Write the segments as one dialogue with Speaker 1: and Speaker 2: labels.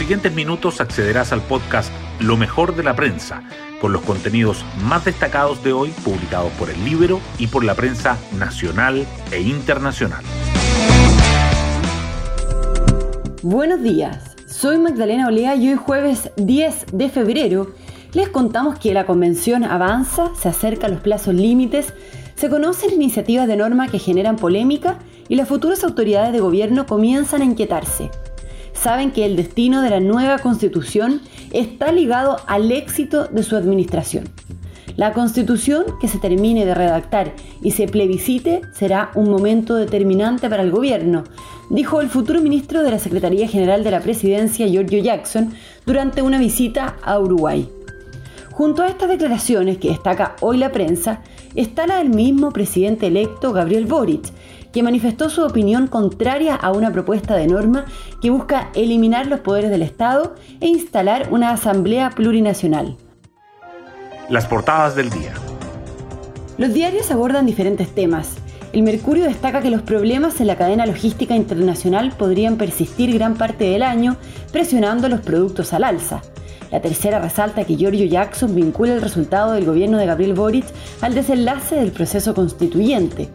Speaker 1: siguientes minutos accederás al podcast Lo mejor de la prensa, con los contenidos más destacados de hoy publicados por el libro y por la prensa nacional e internacional.
Speaker 2: Buenos días, soy Magdalena Olea y hoy jueves 10 de febrero les contamos que la convención avanza, se acerca a los plazos límites, se conocen iniciativas de norma que generan polémica y las futuras autoridades de gobierno comienzan a inquietarse. Saben que el destino de la nueva constitución está ligado al éxito de su administración. La constitución que se termine de redactar y se plebiscite será un momento determinante para el gobierno, dijo el futuro ministro de la Secretaría General de la Presidencia, Giorgio Jackson, durante una visita a Uruguay. Junto a estas declaraciones que destaca hoy la prensa, está la del mismo presidente electo Gabriel Boric, que manifestó su opinión contraria a una propuesta de norma que busca eliminar los poderes del Estado e instalar una asamblea plurinacional.
Speaker 1: Las portadas del día.
Speaker 2: Los diarios abordan diferentes temas. El Mercurio destaca que los problemas en la cadena logística internacional podrían persistir gran parte del año, presionando los productos al alza. La tercera resalta que Giorgio Jackson vincula el resultado del gobierno de Gabriel Boric al desenlace del proceso constituyente.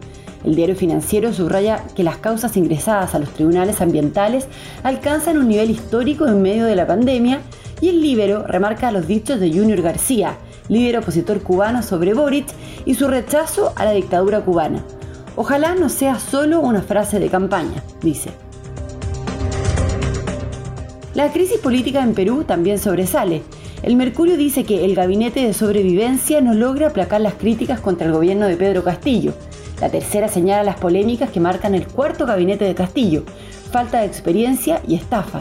Speaker 2: El diario financiero subraya que las causas ingresadas a los tribunales ambientales alcanzan un nivel histórico en medio de la pandemia y el Libero remarca los dichos de Junior García, líder opositor cubano sobre Boric y su rechazo a la dictadura cubana. Ojalá no sea solo una frase de campaña, dice. La crisis política en Perú también sobresale. El Mercurio dice que el gabinete de sobrevivencia no logra aplacar las críticas contra el gobierno de Pedro Castillo. La tercera señala las polémicas que marcan el cuarto gabinete de Castillo, falta de experiencia y estafa.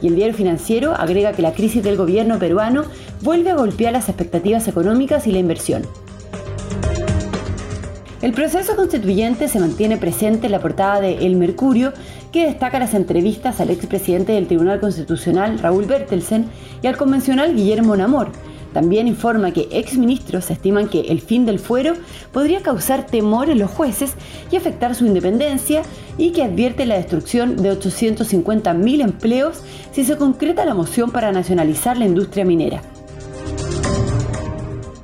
Speaker 2: Y el diario financiero agrega que la crisis del gobierno peruano vuelve a golpear las expectativas económicas y la inversión. El proceso constituyente se mantiene presente en la portada de El Mercurio, que destaca las entrevistas al expresidente del Tribunal Constitucional, Raúl Bertelsen, y al convencional Guillermo Namor. También informa que exministros estiman que el fin del fuero podría causar temor en los jueces y afectar su independencia y que advierte la destrucción de 850.000 empleos si se concreta la moción para nacionalizar la industria minera.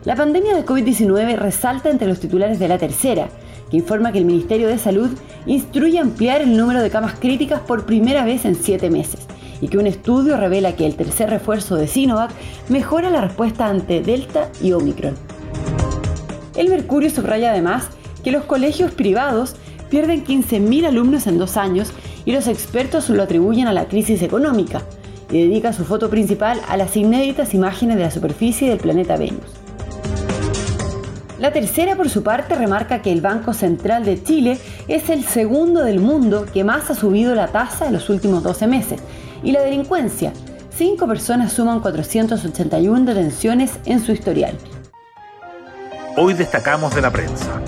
Speaker 2: La pandemia de COVID-19 resalta entre los titulares de la tercera, que informa que el Ministerio de Salud instruye ampliar el número de camas críticas por primera vez en siete meses y que un estudio revela que el tercer refuerzo de Sinovac mejora la respuesta ante Delta y Omicron. El Mercurio subraya además que los colegios privados pierden 15.000 alumnos en dos años y los expertos lo atribuyen a la crisis económica y dedica su foto principal a las inéditas imágenes de la superficie del planeta Venus. La tercera, por su parte, remarca que el Banco Central de Chile es el segundo del mundo que más ha subido la tasa en los últimos 12 meses. Y la delincuencia, cinco personas suman 481 detenciones en su historial.
Speaker 1: Hoy destacamos de la prensa.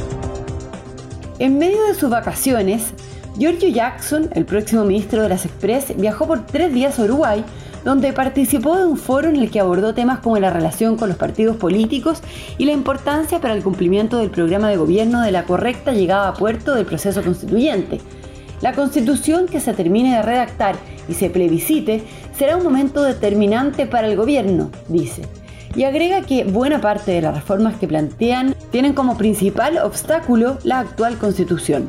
Speaker 2: En medio de sus vacaciones, Giorgio Jackson, el próximo ministro de las Express, viajó por tres días a Uruguay donde participó de un foro en el que abordó temas como la relación con los partidos políticos y la importancia para el cumplimiento del programa de gobierno de la correcta llegada a puerto del proceso constituyente. La constitución que se termine de redactar y se plebiscite será un momento determinante para el gobierno, dice. Y agrega que buena parte de las reformas que plantean tienen como principal obstáculo la actual constitución.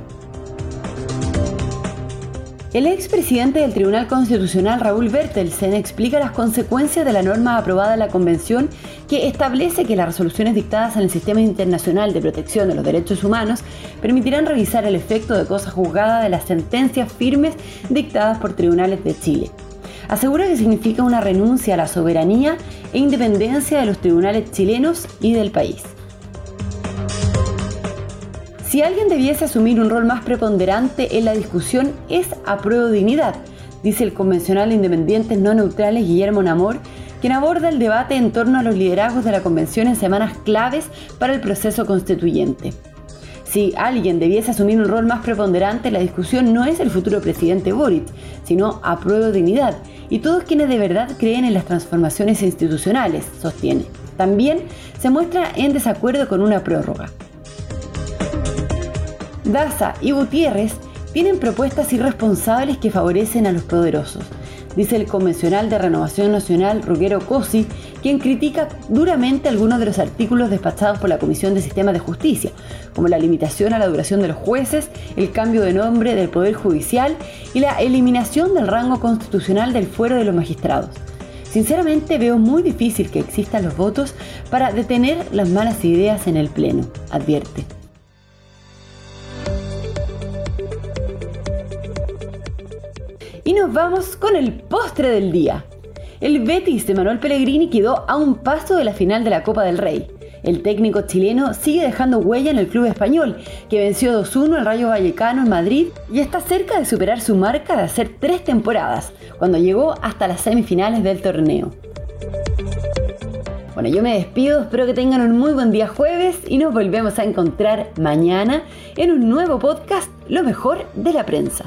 Speaker 2: El expresidente del Tribunal Constitucional, Raúl Bertelsen, explica las consecuencias de la norma aprobada en la Convención que establece que las resoluciones dictadas en el Sistema Internacional de Protección de los Derechos Humanos permitirán revisar el efecto de cosa juzgada de las sentencias firmes dictadas por tribunales de Chile. Asegura que significa una renuncia a la soberanía e independencia de los tribunales chilenos y del país. Si alguien debiese asumir un rol más preponderante en la discusión es apruebo dignidad, dice el convencional de independientes no neutrales Guillermo Namor, quien aborda el debate en torno a los liderazgos de la convención en semanas claves para el proceso constituyente. Si alguien debiese asumir un rol más preponderante, la discusión no es el futuro presidente Boric, sino apruebo dignidad y todos quienes de verdad creen en las transformaciones institucionales, sostiene. También se muestra en desacuerdo con una prórroga. Daza y Gutiérrez tienen propuestas irresponsables que favorecen a los poderosos, dice el convencional de Renovación Nacional Ruggero Cosi, quien critica duramente algunos de los artículos despachados por la Comisión de Sistemas de Justicia, como la limitación a la duración de los jueces, el cambio de nombre del Poder Judicial y la eliminación del rango constitucional del fuero de los magistrados. Sinceramente veo muy difícil que existan los votos para detener las malas ideas en el Pleno, advierte. Y nos vamos con el postre del día. El Betis de Manuel Pellegrini quedó a un paso de la final de la Copa del Rey. El técnico chileno sigue dejando huella en el club español, que venció 2-1 al Rayo Vallecano en Madrid y está cerca de superar su marca de hacer tres temporadas, cuando llegó hasta las semifinales del torneo. Bueno, yo me despido, espero que tengan un muy buen día jueves y nos volvemos a encontrar mañana en un nuevo podcast, Lo mejor de la prensa.